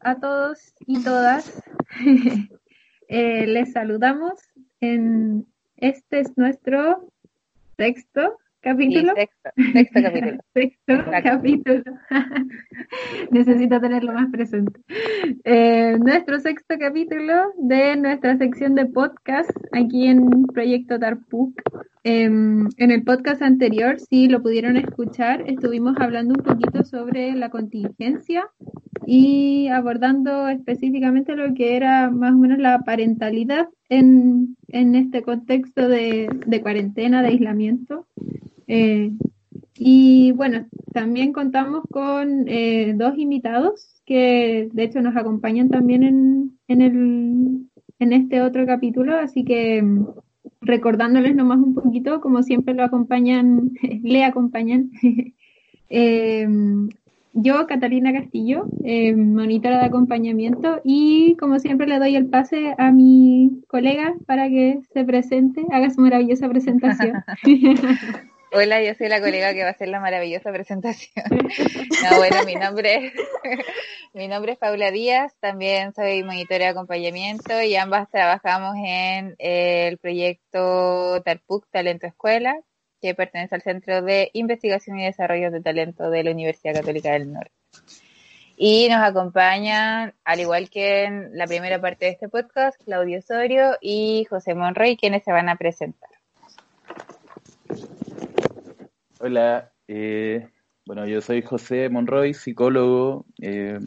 A todos y todas. Eh, les saludamos en este es nuestro sexto capítulo. sexto, capítulo. sexto capítulo. Necesito tenerlo más presente. Eh, nuestro sexto capítulo de nuestra sección de podcast aquí en Proyecto Tarpuk. Em, en el podcast anterior, si lo pudieron escuchar, estuvimos hablando un poquito sobre la contingencia y abordando específicamente lo que era más o menos la parentalidad en, en este contexto de, de, cuarentena, de aislamiento. Eh, y bueno, también contamos con eh, dos invitados que de hecho nos acompañan también en, en, el, en este otro capítulo, así que recordándoles nomás un poquito, como siempre lo acompañan, le acompañan eh, yo, Catalina Castillo, eh, monitora de acompañamiento y como siempre le doy el pase a mi colega para que se presente, haga su maravillosa presentación. Hola, yo soy la colega que va a hacer la maravillosa presentación. No, bueno, mi nombre, mi nombre es Paula Díaz, también soy monitora de acompañamiento y ambas trabajamos en el proyecto Tarpuc Talento Escuela, que pertenece al Centro de Investigación y Desarrollo de Talento de la Universidad Católica del Norte. Y nos acompañan, al igual que en la primera parte de este podcast, Claudio Osorio y José Monroy, quienes se van a presentar. Hola, eh, bueno, yo soy José Monroy, psicólogo. Eh,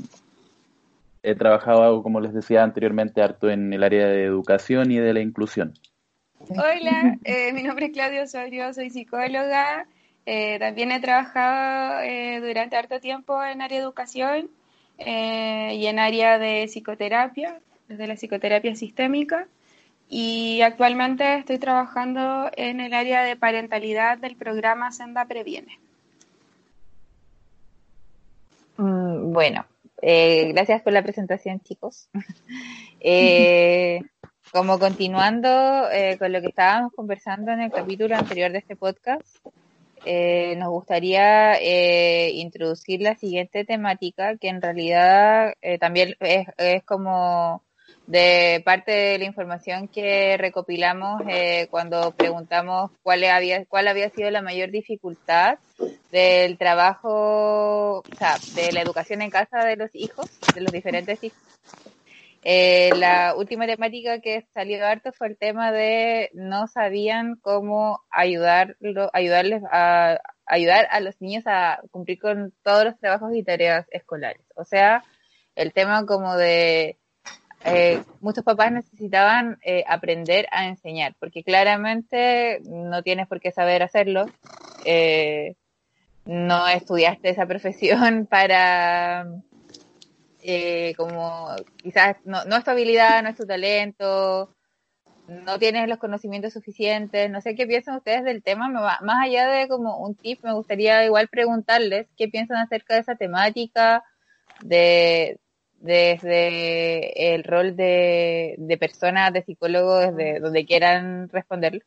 he trabajado, como les decía anteriormente, harto en el área de educación y de la inclusión. Hola, eh, mi nombre es Claudio Osorio, soy psicóloga. Eh, también he trabajado durante harto tiempo en área de educación y en área de psicoterapia, desde la psicoterapia sistémica. Y actualmente estoy trabajando en el área de parentalidad del programa Senda Previene. Mm, bueno, gracias por la presentación, chicos. Eh, como continuando eh, con lo que estábamos conversando en el capítulo anterior de este podcast, eh, nos gustaría eh, introducir la siguiente temática que en realidad también es, es, como de parte de la información que recopilamos cuando preguntamos cuál había, cuál había sido la mayor dificultad del trabajo, o sea, de la educación en casa de los hijos, de los diferentes hijos eh, la última temática que salió harto fue el tema de no sabían cómo ayudarlo, ayudarles a ayudar a los niños a cumplir con todos los trabajos y tareas escolares. O sea, el tema como de eh, muchos papás necesitaban eh, aprender a enseñar, porque claramente no tienes por qué saber hacerlo. no estudiaste esa profesión para eh, como quizás no, no es tu habilidad, no es tu talento, no tienes los conocimientos suficientes, no sé qué piensan ustedes del tema, más allá de como un tip, me gustaría igual preguntarles qué piensan acerca de esa temática, de desde el rol de, de personas, de psicólogos, desde donde quieran responder,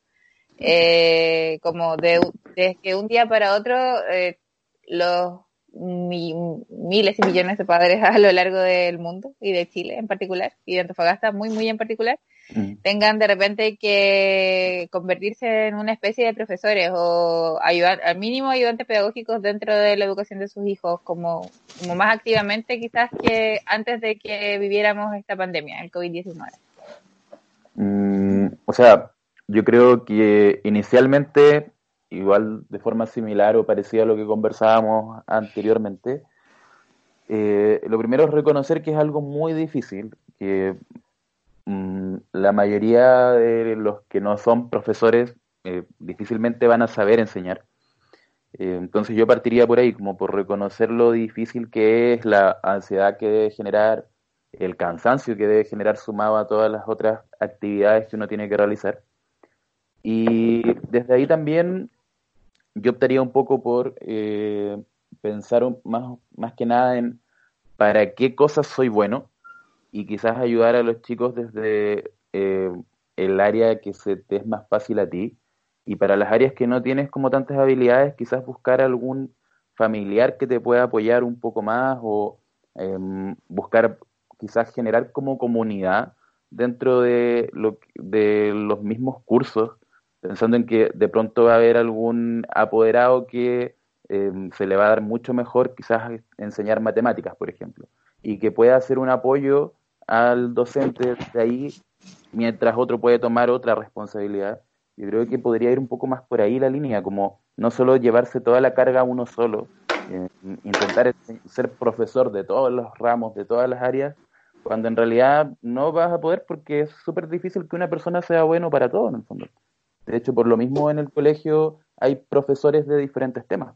eh, como de, de, que un día para otro eh, los miles y millones de padres a lo largo del mundo y de Chile en particular y de Antofagasta muy muy en particular mm. tengan de repente que convertirse en una especie de profesores o ayudar, al mínimo ayudantes pedagógicos dentro de la educación de sus hijos, como, como más activamente quizás que antes de que viviéramos esta pandemia, el COVID-19. Mm, o sea, yo creo que inicialmente, igual de forma similar o parecida a lo que conversábamos anteriormente, eh, lo primero es reconocer que es algo muy difícil, que mm, la mayoría de los que no son profesores eh, difícilmente van a saber enseñar. Eh, entonces yo partiría por ahí, como por reconocer lo difícil que es, la ansiedad que debe generar, el cansancio que debe generar sumado a todas las otras actividades que uno tiene que realizar. Y desde ahí también yo optaría un poco por pensar más, más que nada en para qué cosas soy bueno y quizás ayudar a los chicos desde eh, el área que se te es más fácil a ti. Y para las áreas que no tienes como tantas habilidades quizás buscar algún familiar que te pueda apoyar un poco más o em, buscar quizás generar como comunidad dentro de, lo, de los mismos cursos pensando en que de pronto va a haber algún apoderado que Em, se le va a dar mucho mejor quizás enseñar matemáticas, por ejemplo, y que pueda hacer un apoyo al docente de ahí mientras otro puede tomar otra responsabilidad. Yo creo que podría ir un poco más por ahí la línea, como no solo llevarse toda la carga uno solo, eh, intentar ser profesor de todos los ramos, de todas las áreas, cuando en realidad no vas a poder porque es súper difícil que una persona sea bueno para todo en el fondo. De hecho, por lo mismo en el colegio hay profesores de diferentes temas.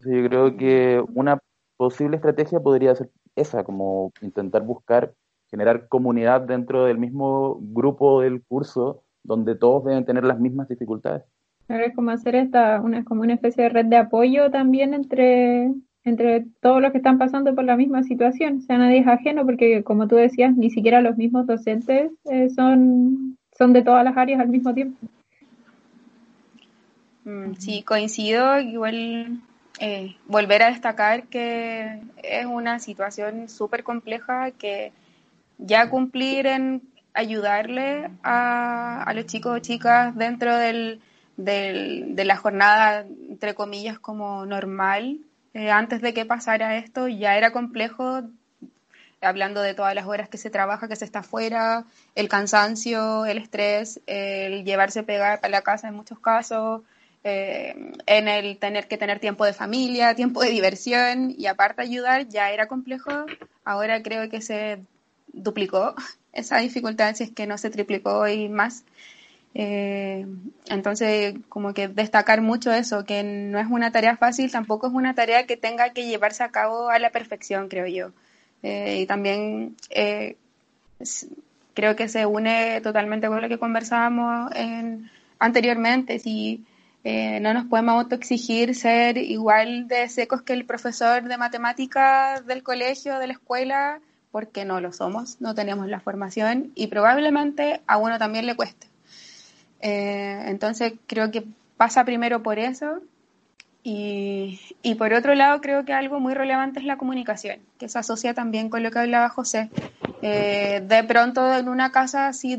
Yo creo que una posible estrategia podría ser esa, como intentar buscar generar comunidad dentro del mismo grupo del curso donde todos deben tener las mismas dificultades. es como hacer esta, una, como una especie de red de apoyo también entre, entre todos los que están pasando por la misma situación. O sea, nadie es ajeno porque, como tú decías, ni siquiera los mismos docentes eh, son, son de todas las áreas al mismo tiempo. Mm, sí, coincido. Igual eh, volver a destacar que es una situación súper compleja que ya cumplir en ayudarle a, los chicos o chicas dentro del, de la jornada, entre comillas, como normal, eh, antes de que pasara esto, ya era complejo, hablando de todas las horas que se trabaja, que se está afuera, el cansancio, el estrés, el llevarse pegar para la casa en muchos casos, eh, en el tener que tener tiempo de familia, tiempo de diversión y aparte ayudar ya era complejo, ahora creo que se duplicó esa dificultad, si es que no se triplicó y más. Eh, entonces, como que destacar mucho eso, que no es una tarea fácil, tampoco es una tarea que tenga que llevarse a cabo a la perfección, creo yo. Eh, y también creo que se une totalmente con lo que conversábamos en, anteriormente, si eh, no nos podemos autoexigir ser igual de secos que el profesor de matemáticas del colegio, de la escuela, porque no lo somos, no tenemos la formación y probablemente a uno también le cueste. Eh, entonces creo que pasa primero por eso y, y, por otro lado creo que algo muy relevante es la comunicación, que se asocia también con lo que hablaba José. Eh, de pronto en una casa, si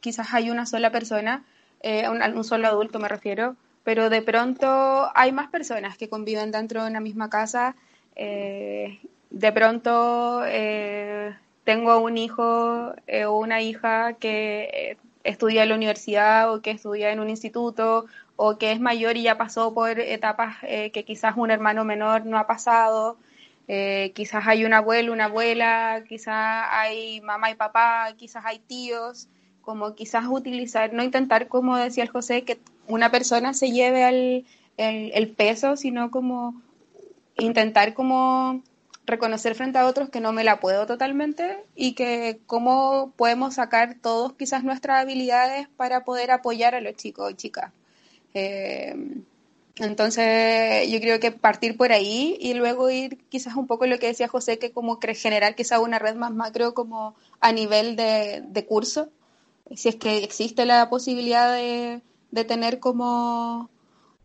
quizás hay una sola persona, un, un, solo adulto me refiero, pero de pronto hay más personas que conviven dentro de una misma casa. Eh, de pronto eh, tengo un hijo eh, o una hija que estudia en la universidad o que estudia en un instituto o que es mayor y ya pasó por etapas que quizás un hermano menor no ha pasado. quizás hay un abuelo, una abuela, quizás hay mamá y papá, quizás hay tíos como quizás utilizar, no intentar, como decía el José, que una persona se lleve al, el, peso, sino como intentar como reconocer frente a otros que no me la puedo totalmente y que cómo podemos sacar todos quizás nuestras habilidades para poder apoyar a los chicos y chicas. Eh, entonces yo creo que partir por ahí y luego ir quizás un poco lo que decía José, que como generar quizás una red más macro como a nivel de, de curso, si es que existe la posibilidad de, de tener como,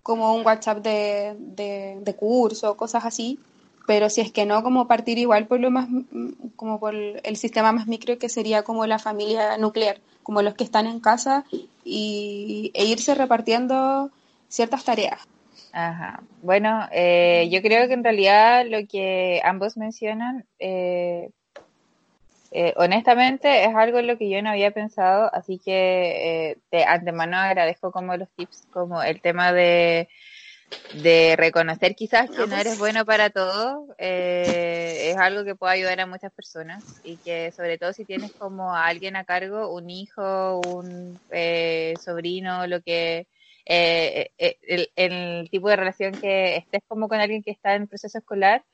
como un WhatsApp de, de, curso, cosas así, pero si es que no, como partir igual por lo más, como por el sistema más micro que sería como la familia nuclear, como los que están en casa y, e irse repartiendo ciertas tareas. Ajá. Bueno, eh, yo creo que en realidad lo que ambos mencionan, eh, eh, honestamente, es algo en lo que yo no había pensado, así que de antemano agradezco como los tips, como el tema de de reconocer quizás que no eres bueno para todo, eh, es algo que puede ayudar a muchas personas y que sobre todo si tienes como a alguien a cargo, un hijo, un eh, sobrino, lo que eh, el, el, tipo de relación que estés como con alguien que está en proceso escolar,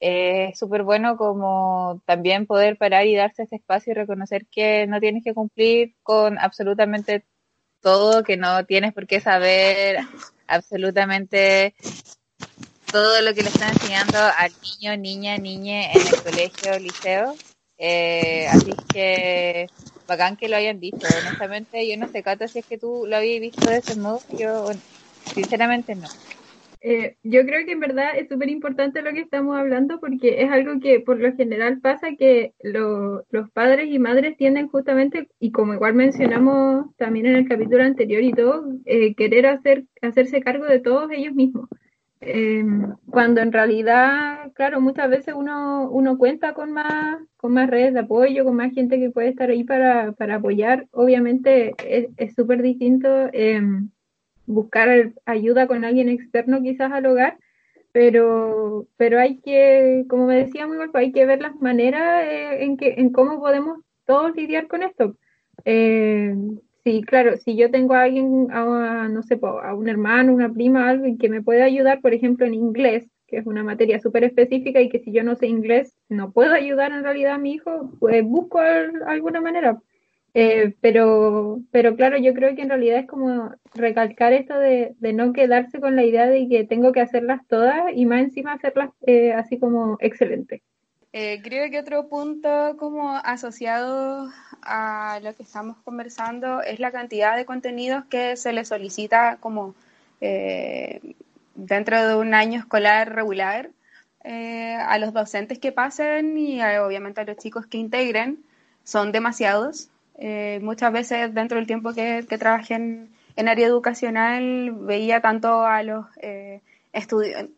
es súper bueno como también poder parar y darse ese espacio y reconocer que no tienes que cumplir con absolutamente todo, que no tienes por qué saber absolutamente todo lo que le están enseñando al niño, niña, niñe en el colegio, liceo. Eh, así que bacán que lo hayan dicho. Honestamente, yo no sé, Cata, si es que tú lo habías visto de ese modo. Yo, sinceramente, no. Eh, yo creo que en verdad es súper importante lo que estamos hablando porque es algo que por lo general pasa que los padres y madres tienden justamente, y como igual mencionamos también en el capítulo anterior y todo, eh, querer hacer, hacerse cargo de todos ellos mismos. Eh, cuando en realidad, claro, muchas veces uno, uno cuenta con más, con más redes de apoyo, con más gente que puede estar ahí para, para apoyar. Obviamente es súper distinto buscar ayuda con alguien externo quizás al hogar, pero, pero hay que, como me decía muy bien, hay que ver las maneras eh, en, que, en cómo podemos todos lidiar con esto. Eh, sí, claro, si yo tengo a alguien, a, no sé, a un hermano, una prima, alguien que me pueda ayudar, por ejemplo, en inglés, que es una materia súper específica y que si yo no sé inglés no puedo ayudar en realidad a mi hijo, pues busco alguna manera. Eh, pero, pero claro, yo creo que en realidad es como recalcar esto de, no quedarse con la idea de que tengo que hacerlas todas y más encima hacerlas eh, así como excelente. Eh, creo que otro punto como asociado a lo que estamos conversando es la cantidad de contenidos que se le solicita como dentro de un año escolar regular a los docentes que pasen y obviamente a los chicos que integren. Son demasiados, eh, muchas veces dentro del tiempo que, trabajé en, área educacional veía tanto a los eh,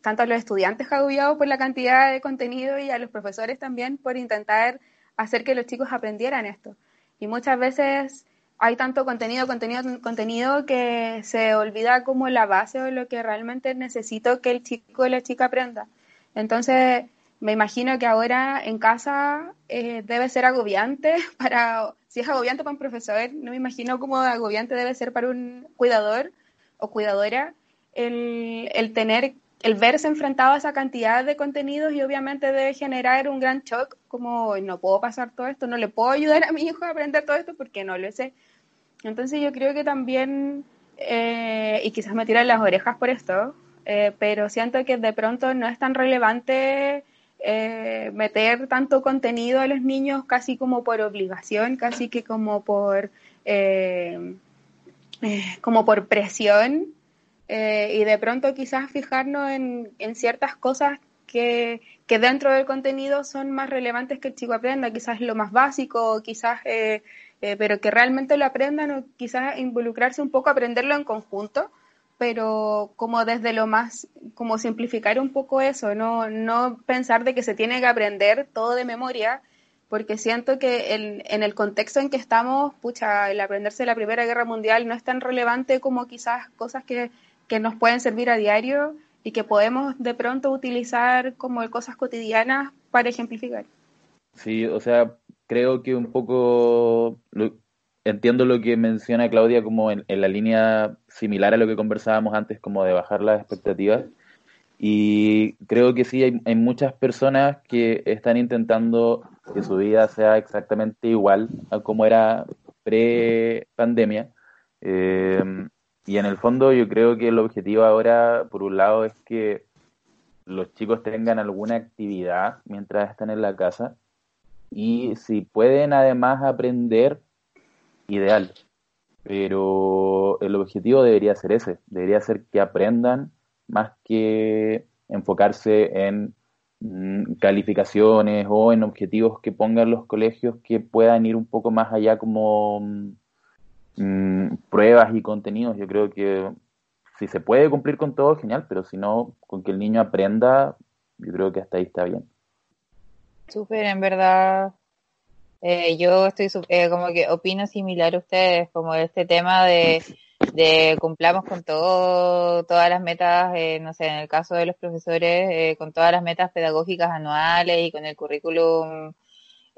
tanto a los estudiantes agobiados por la cantidad de contenido y a los profesores también por intentar hacer que los chicos aprendieran esto. Y muchas veces hay tanto contenido, contenido, contenido que se olvida como la base o lo que realmente necesito que el chico o la chica aprenda. Entonces, me imagino que ahora en casa eh, debe ser agobiante para si es agobiante para un profesor, no me imagino cómo agobiante debe ser para un cuidador o cuidadora el, el tener, el verse enfrentado a esa cantidad de contenidos y obviamente debe generar un gran shock, como no puedo pasar todo esto, no le puedo ayudar a mi hijo a aprender todo esto porque no lo sé. Entonces yo creo que también, eh, y quizás me tiran las orejas por esto, eh, pero siento que de pronto no es tan relevante eh, meter tanto contenido a los niños casi como por obligación, casi que como por, eh, eh, como por presión y de pronto quizás fijarnos en, ciertas cosas que, que, dentro del contenido son más relevantes que el chico aprenda, quizás lo más básico, quizás, pero que realmente lo aprendan o quizás involucrarse un poco, aprenderlo en conjunto pero como desde lo más, como simplificar un poco eso, no, no pensar de que se tiene que aprender todo de memoria, porque siento que en, en el contexto en que estamos, pucha, el aprenderse la Primera Guerra Mundial no es tan relevante como quizás cosas que, que nos pueden servir a diario y que podemos de pronto utilizar como cosas cotidianas para ejemplificar. Sí, o sea, creo que un poco entiendo lo que menciona Claudia como en, la línea similar a lo que conversábamos antes, como de bajar las expectativas. Y creo que sí, hay, muchas personas que están intentando que su vida sea exactamente igual a como era pre-pandemia. Eh, y en el fondo yo creo que el objetivo ahora, por un lado, es que los chicos tengan alguna actividad mientras están en la casa y si pueden además aprender ideal. Pero el objetivo debería ser ese, debería ser que aprendan más que enfocarse en mm, calificaciones o en objetivos que pongan los colegios que puedan ir un poco más allá como mm, pruebas y contenidos. Yo creo que si se puede cumplir con todo, genial, pero si no, con que el niño aprenda, yo creo que hasta ahí está bien. Súper, en verdad, eh, yo estoy eh, como que opino similar a ustedes, como este tema de, de cumplamos con todo, todas las metas, eh, no sé, en el caso de los profesores, con todas las metas pedagógicas anuales y con el currículum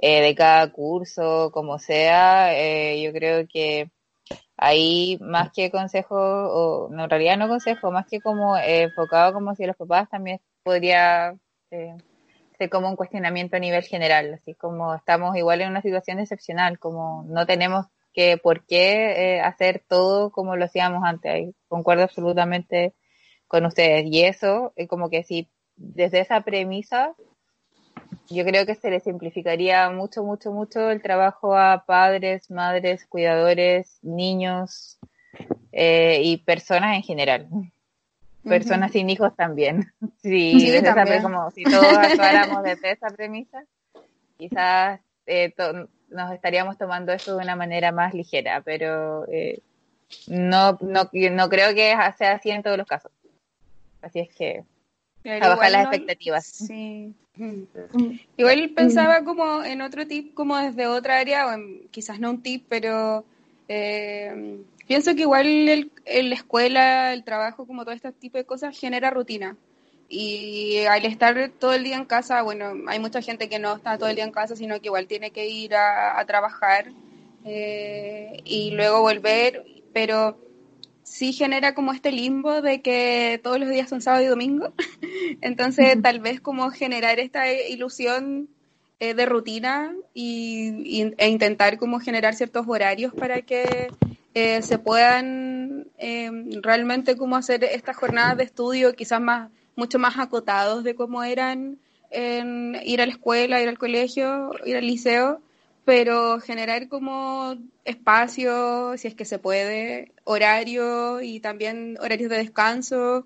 de cada curso, como sea, yo creo que ahí más que consejo, o no, en realidad no consejo, más que como enfocado como si los papás también podría como un cuestionamiento a nivel general, así como estamos igual en una situación excepcional, como no tenemos que por qué eh, hacer todo como lo hacíamos antes. concuerdo absolutamente con ustedes. Y eso, eh, como que si desde esa premisa, yo creo que se le simplificaría mucho, mucho, mucho el trabajo a padres, madres, cuidadores, niños eh, y personas en general personas sin hijos también. Sí, como si todos actuáramos desde esa premisa, quizás eh, nos estaríamos tomando esto de una manera más ligera, pero eh, no, no, no creo que sea así en todos los casos. Así es que a bajar las expectativas. Sí. Igual pensaba como en otro tip, como desde otra área, o quizás no un tip, pero eh, Pienso que igual el, la escuela, el trabajo, como todo este tipo de cosas, genera rutina. Y al estar todo el día en casa, bueno, hay mucha gente que no está todo el día en casa, sino que igual tiene que ir a, trabajar eh, y luego volver, pero sí genera como este limbo de que todos los días son sábado y domingo. Entonces, tal vez como generar esta ilusión eh, de rutina y, e intentar como generar ciertos horarios para que eh, se puedan eh, realmente como hacer estas jornadas de estudio quizás más mucho más acotados de cómo eran en ir a la escuela, ir al colegio, ir al liceo, pero generar como espacio, si es que se puede, horario y también horarios de descanso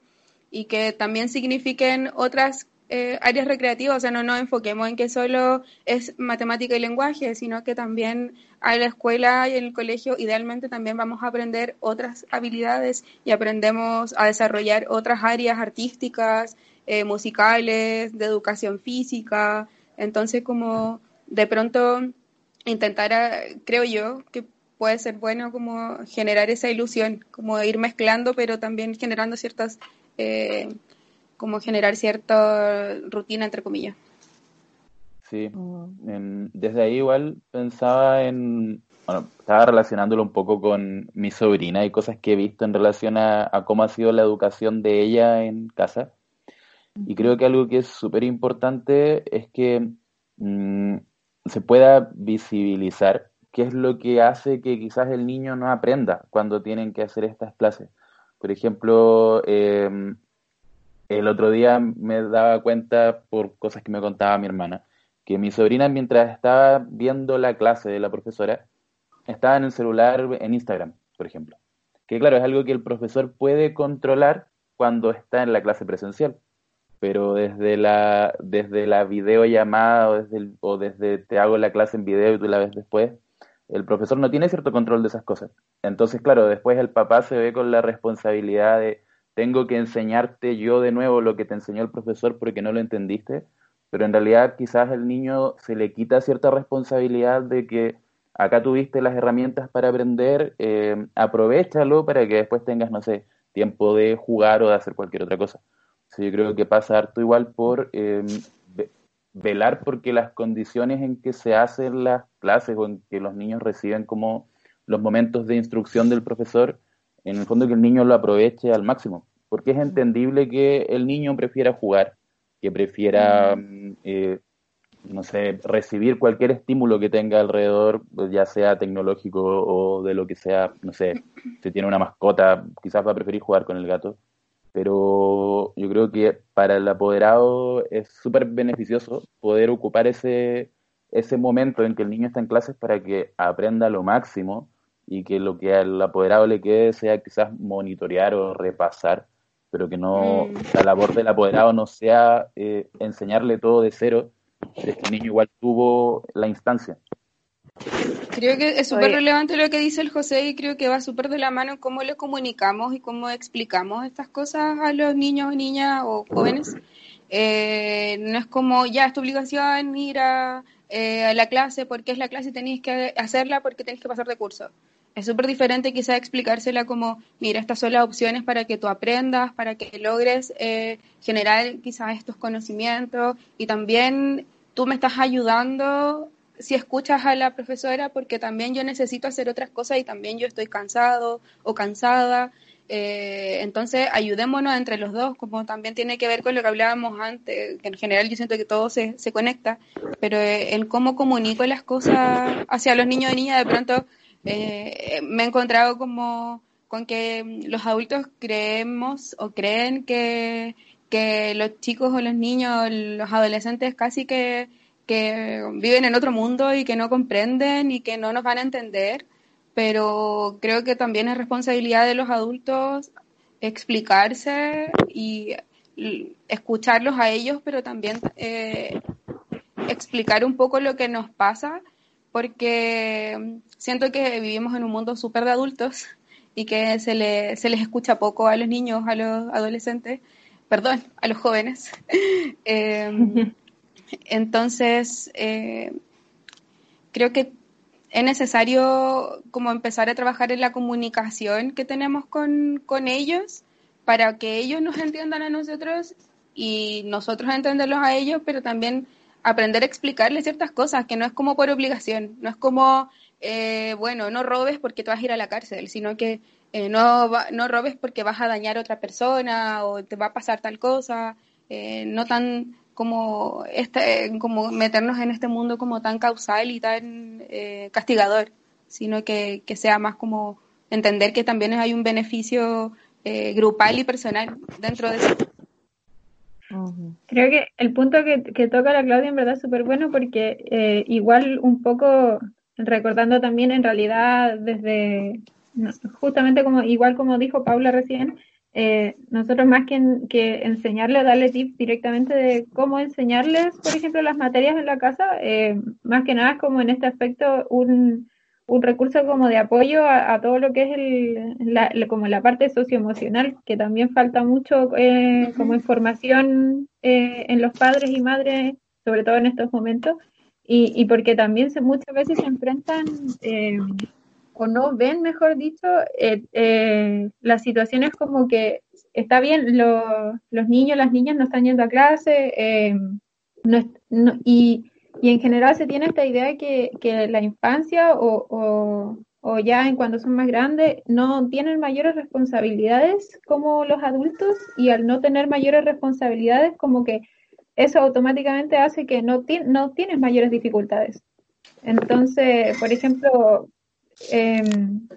y que también signifiquen otras eh, áreas recreativas, o sea, no nos enfoquemos en que solo es matemática y lenguaje, sino que también a la escuela y en el colegio idealmente también vamos a aprender otras habilidades y aprendemos a desarrollar otras áreas artísticas, eh, musicales, de educación física. Entonces, como de pronto intentar, eh, creo yo, que puede ser bueno como generar esa ilusión, como ir mezclando, pero también generando ciertas como generar cierta rutina, entre comillas. Sí, mm. desde ahí igual pensaba en, bueno, estaba relacionándolo un poco con mi sobrina y cosas que he visto en relación a, cómo ha sido la educación de ella en casa. Y creo que algo que es súper importante es que mm, se pueda visibilizar qué es lo que hace que quizás el niño no aprenda cuando tienen que hacer estas clases. Por ejemplo, eh, el otro día me daba cuenta por cosas que me contaba mi hermana, que mi sobrina mientras estaba viendo la clase de la profesora, estaba en el celular en Instagram, por ejemplo. Que claro, es algo que el profesor puede controlar cuando está en la clase presencial, pero desde la, desde la videollamada o desde, o desde te hago la clase en video y tú la ves después, el profesor no tiene cierto control de esas cosas. Entonces, claro, después el papá se ve con la responsabilidad de tengo que enseñarte yo de nuevo lo que te enseñó el profesor porque no lo entendiste, pero en realidad quizás el niño se le quita cierta responsabilidad de que acá tuviste las herramientas para aprender, eh, aprovechalo para que después tengas, no sé, tiempo de jugar o de hacer cualquier otra cosa. yo creo que pasa harto igual por eh, velar porque las condiciones en que se hacen las clases o en que los niños reciben como los momentos de instrucción del profesor en el fondo que el niño lo aproveche al máximo, porque es entendible que el niño prefiera jugar, que prefiera, mm, eh, no sé, recibir cualquier estímulo que tenga alrededor, pues, ya sea tecnológico o de lo que sea, no sé, si tiene una mascota, quizás va a preferir jugar con el gato, pero yo creo que para el apoderado es súper beneficioso poder ocupar ese, ese momento en que el niño está en clases para que aprenda lo máximo y que lo que al apoderado le quede sea quizás monitorear o repasar pero que no, Mm. la labor del apoderado no sea eh, enseñarle todo de cero, es que el niño igual tuvo la instancia. Creo que es súper relevante lo que dice el José y creo que va súper de la mano en cómo le comunicamos y cómo explicamos estas cosas a los niños o niñas o jóvenes. Eh, no es como, ya, es tu obligación ir a, eh, la clase porque es la clase y tenéis que hacerla porque tenéis que pasar de curso. Es súper diferente quizá explicársela como, mira, estas son las opciones para que tú aprendas, para que logres eh, generar quizás estos conocimientos y también tú me estás ayudando si escuchas a la profesora porque también yo necesito hacer otras cosas y también yo estoy cansado o cansada. Eh, entonces, ayudémonos entre los dos, como también tiene que ver con lo que hablábamos antes, que en general yo siento que todo se, se conecta, pero eh, en cómo comunico las cosas hacia los niños y niñas, de pronto eh, me he encontrado como con que los adultos creemos o creen que, que los chicos o los niños, los adolescentes casi que, que viven en otro mundo y que no comprenden y que no nos van a entender, pero creo que también es responsabilidad de los adultos explicarse y escucharlos a ellos, pero también eh, explicar un poco lo que nos pasa, porque siento que vivimos en un mundo súper de adultos y que se, le, se les escucha poco a los niños, a los adolescentes, perdón, a los jóvenes. Eh, entonces, eh, creo que es necesario como empezar a trabajar en la comunicación que tenemos con, con ellos para que ellos nos entiendan a nosotros y nosotros entenderlos a ellos, pero también aprender a explicarles ciertas cosas, que no es como por obligación, no es como, eh, bueno, no robes porque te vas a ir a la cárcel, sino que eh, no, no robes porque vas a dañar a otra persona o te va a pasar tal cosa, eh, no tan como, este, como meternos en este mundo como tan causal y tan eh, castigador, sino que, que sea más como entender que también hay un beneficio eh, grupal y personal dentro de eso. Creo que el punto que, que toca la Claudia en verdad es súper bueno porque eh, igual un poco recordando también en realidad desde justamente como igual como dijo Paula recién, eh, nosotros más que, en- que enseñarle o darle tips directamente de cómo enseñarles, por ejemplo, las materias en la casa, eh, más que nada es como en este aspecto un, un recurso como de apoyo a, a todo lo que es el, la, como la parte socioemocional, que también falta mucho eh, como información eh, en los padres y madres, sobre todo en estos momentos, y, y porque también se, muchas veces se enfrentan eh, o no ven, mejor dicho, eh, eh, las situaciones como que está bien, lo- los niños, las niñas no están yendo a clase, eh, y, y en general se tiene esta idea de que, que la infancia o, o, o ya en cuando son más grandes no tienen mayores responsabilidades como los adultos y al no tener mayores responsabilidades como que eso automáticamente hace que no, ti- no tienes mayores dificultades. Entonces, por ejemplo, eh,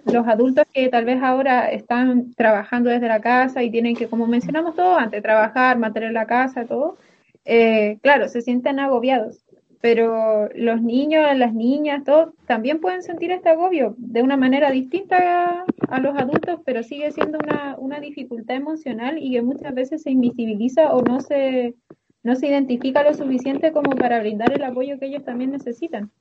los adultos que tal vez ahora están trabajando desde la casa y tienen que, como mencionamos todo antes, trabajar, mantener la casa, todo, eh, claro, se sienten agobiados. Pero los niños, las niñas, todos también pueden sentir este agobio de una manera distinta a, a los adultos, pero sigue siendo una, una dificultad emocional y que muchas veces se invisibiliza o no se, no se identifica lo suficiente como para brindar el apoyo que ellos también necesitan.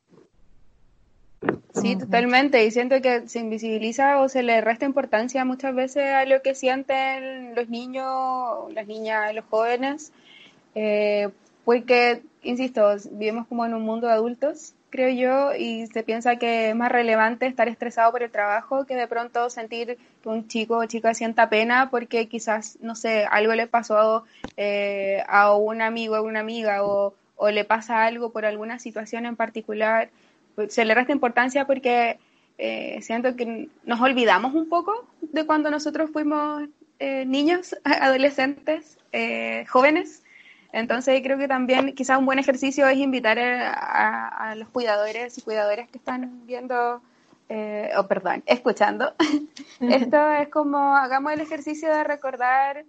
Sí, totalmente. Y siento que se invisibiliza o se le resta importancia muchas veces a lo que sienten los niños, las niñas, los jóvenes, eh, porque, insisto, vivimos como en un mundo de adultos, creo yo, y se piensa que es más relevante estar estresado por el trabajo que de pronto sentir que un chico o chica sienta pena porque quizás, no sé, algo le pasó eh, a un amigo o una amiga o, o le pasa algo por alguna situación en particular se le resta importancia porque eh, siento que nos olvidamos un poco de cuando nosotros fuimos eh, niños, adolescentes, eh, jóvenes. Entonces creo que también quizás un buen ejercicio es invitar a, los cuidadores y cuidadoras que están viendo, eh, o perdón, escuchando. Esto es como hagamos el ejercicio de recordar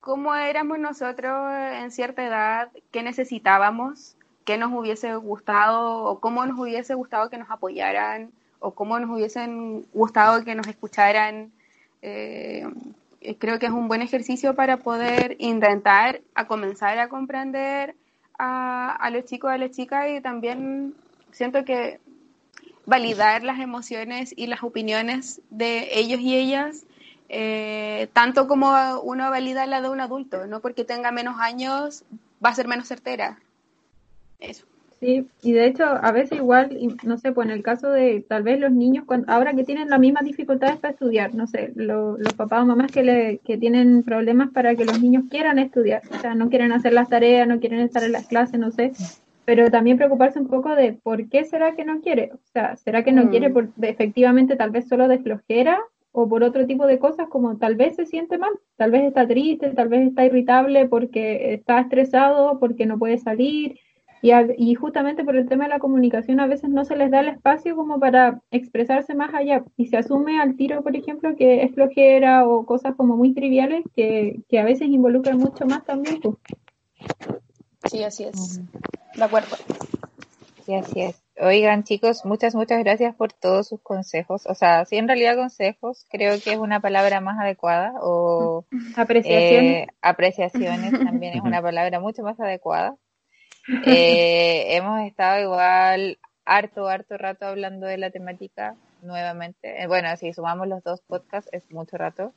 cómo éramos nosotros en cierta edad, qué necesitábamos, qué nos hubiese gustado o cómo nos hubiese gustado que nos apoyaran o cómo nos hubiesen gustado que nos escucharan. Eh, creo que es un buen ejercicio para poder intentar a comenzar a comprender a, a los chicos, a las chicas y también siento que validar las emociones y las opiniones de ellos y ellas, eh, tanto como uno valida la de un adulto, no porque tenga menos años va a ser menos certera. Eso. Sí, y de hecho, a veces igual, no sé, pues en el caso de tal vez los niños, cuando, ahora que tienen las mismas dificultades para estudiar, no sé, los papás o mamás que, le, que tienen problemas para que los niños quieran estudiar, o sea, no quieren hacer las tareas, no quieren estar en las clases, no sé, pero también preocuparse un poco de por qué será que no quiere, o sea, será que no mm. quiere por, efectivamente tal vez solo de flojera o por otro tipo de cosas como tal vez se siente mal, tal vez está triste, tal vez está irritable porque está estresado, porque no puede salir y, justamente por el tema de la comunicación a veces no se les da el espacio como para expresarse más allá y se asume al tiro, por ejemplo, que es flojera o cosas como muy triviales que, a veces involucran mucho más también. Pues. Sí, así es. De acuerdo. Sí, así es. Oigan, chicos, muchas, muchas gracias por todos sus consejos. O sea, sí, en realidad consejos creo que es una palabra más adecuada o... Apreciaciones. Eh, apreciaciones también es una palabra mucho más adecuada. Eh, hemos estado igual harto, harto rato hablando de la temática nuevamente. Eh, bueno, si sumamos los dos podcasts es mucho rato.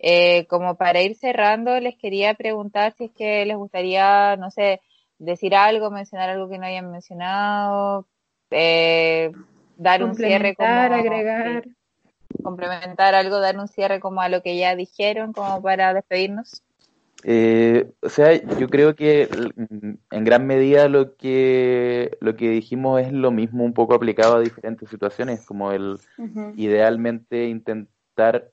Eh, como para ir cerrando, les quería preguntar si es que les gustaría, no sé, decir algo, mencionar algo que no hayan mencionado, dar un cierre como... agregar. complementar algo, dar un cierre como a lo que ya dijeron, como para despedirnos. Eh, o sea, yo creo que en gran medida lo que, lo que dijimos es lo mismo un poco aplicado a diferentes situaciones, como el idealmente intentar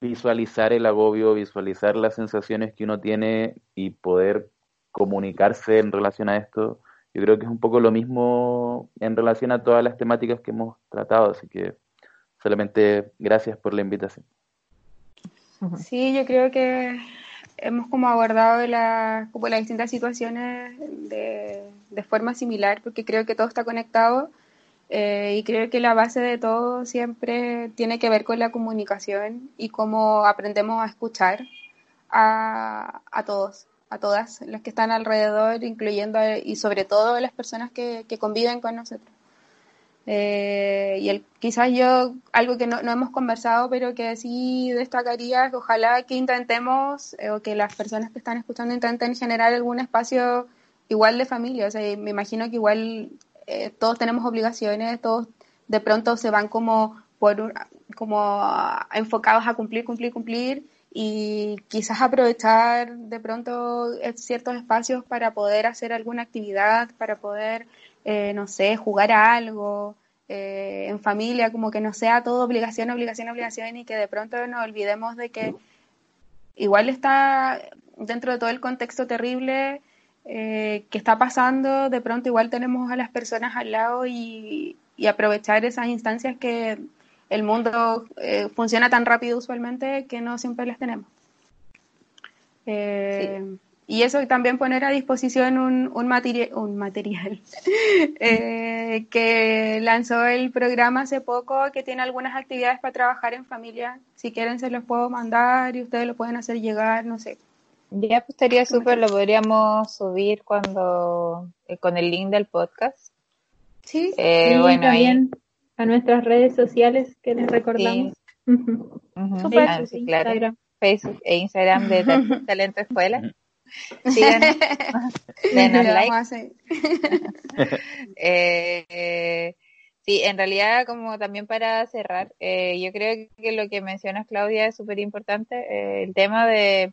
visualizar el agobio, visualizar las sensaciones que uno tiene y poder comunicarse en relación a esto. Yo creo que es un poco lo mismo en relación a todas las temáticas que hemos tratado, así que solamente gracias por la invitación. Sí, yo creo que hemos como abordado como las distintas situaciones de, de, forma similar, porque creo que todo está conectado eh, y creo que la base de todo siempre tiene que ver con la comunicación y cómo aprendemos a escuchar a, a todos, a todas las que están alrededor, incluyendo y sobre todo las personas que, que conviven con nosotros. Eh, y el, quizás yo, algo que no, no, hemos conversado, pero que sí destacaría, que ojalá que intentemos, eh, o que las personas que están escuchando intenten generar algún espacio igual de familia. O sea, me imagino que igual eh, todos tenemos obligaciones, todos de pronto se van como, por, como enfocados a cumplir, cumplir, cumplir, y quizás aprovechar de pronto ciertos espacios para poder hacer alguna actividad, para poder, no sé, jugar a algo, eh, en familia, como que no sea todo obligación, obligación, obligación y que de pronto nos olvidemos de que igual está dentro de todo el contexto terrible eh, que está pasando, de pronto igual tenemos a las personas al lado y, aprovechar esas instancias que el mundo eh, funciona tan rápido usualmente que no siempre las tenemos. Y eso también poner a disposición un, un, un material eh, que lanzó el programa hace poco, que tiene algunas actividades para trabajar en familia. Si quieren se los puedo mandar y ustedes lo pueden hacer llegar, no sé. Ya pues estaría súper, lo podríamos subir cuando eh, con el link del podcast. Sí, eh, bueno, también a nuestras redes sociales que les recordamos. Sí. claro. Facebook e Instagram de Talento Escuela. Denos like. eh, sí, en realidad, como también para cerrar, eh, yo creo que lo que mencionas, Claudia, es súper importante. Eh, el tema de,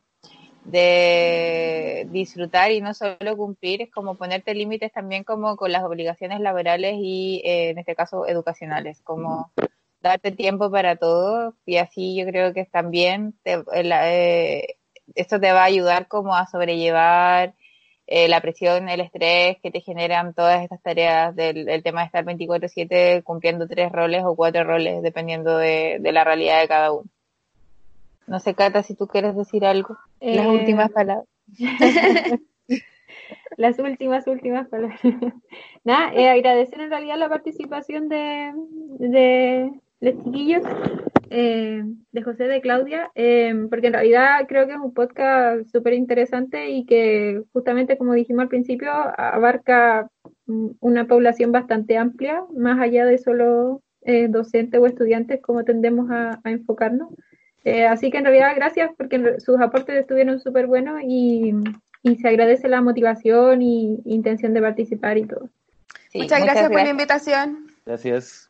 de disfrutar y no solo cumplir, es como ponerte límites también como con las obligaciones laborales y, eh, en este caso, educacionales, como darte tiempo para todo y así yo creo que también te, eh, esto te va a ayudar como a sobrellevar eh, la presión, el estrés que te generan todas estas tareas del tema de estar 24/7 cumpliendo tres roles o cuatro roles, dependiendo de, la realidad de cada uno. No sé, Cata, si tú quieres decir algo. Las eh, últimas palabras. Las últimas, últimas palabras. Nada, eh, agradecer en realidad la participación de, de, los chiquillos eh, de José de Claudia, eh, porque en realidad creo que es un podcast súper interesante y que justamente como dijimos al principio abarca una población bastante amplia, más allá de solo eh, docentes o estudiantes como tendemos a, enfocarnos. así que en realidad gracias porque sus aportes estuvieron súper buenos y, y, se agradece la motivación y intención de participar y todo. muchas, gracias por la invitación. Gracias.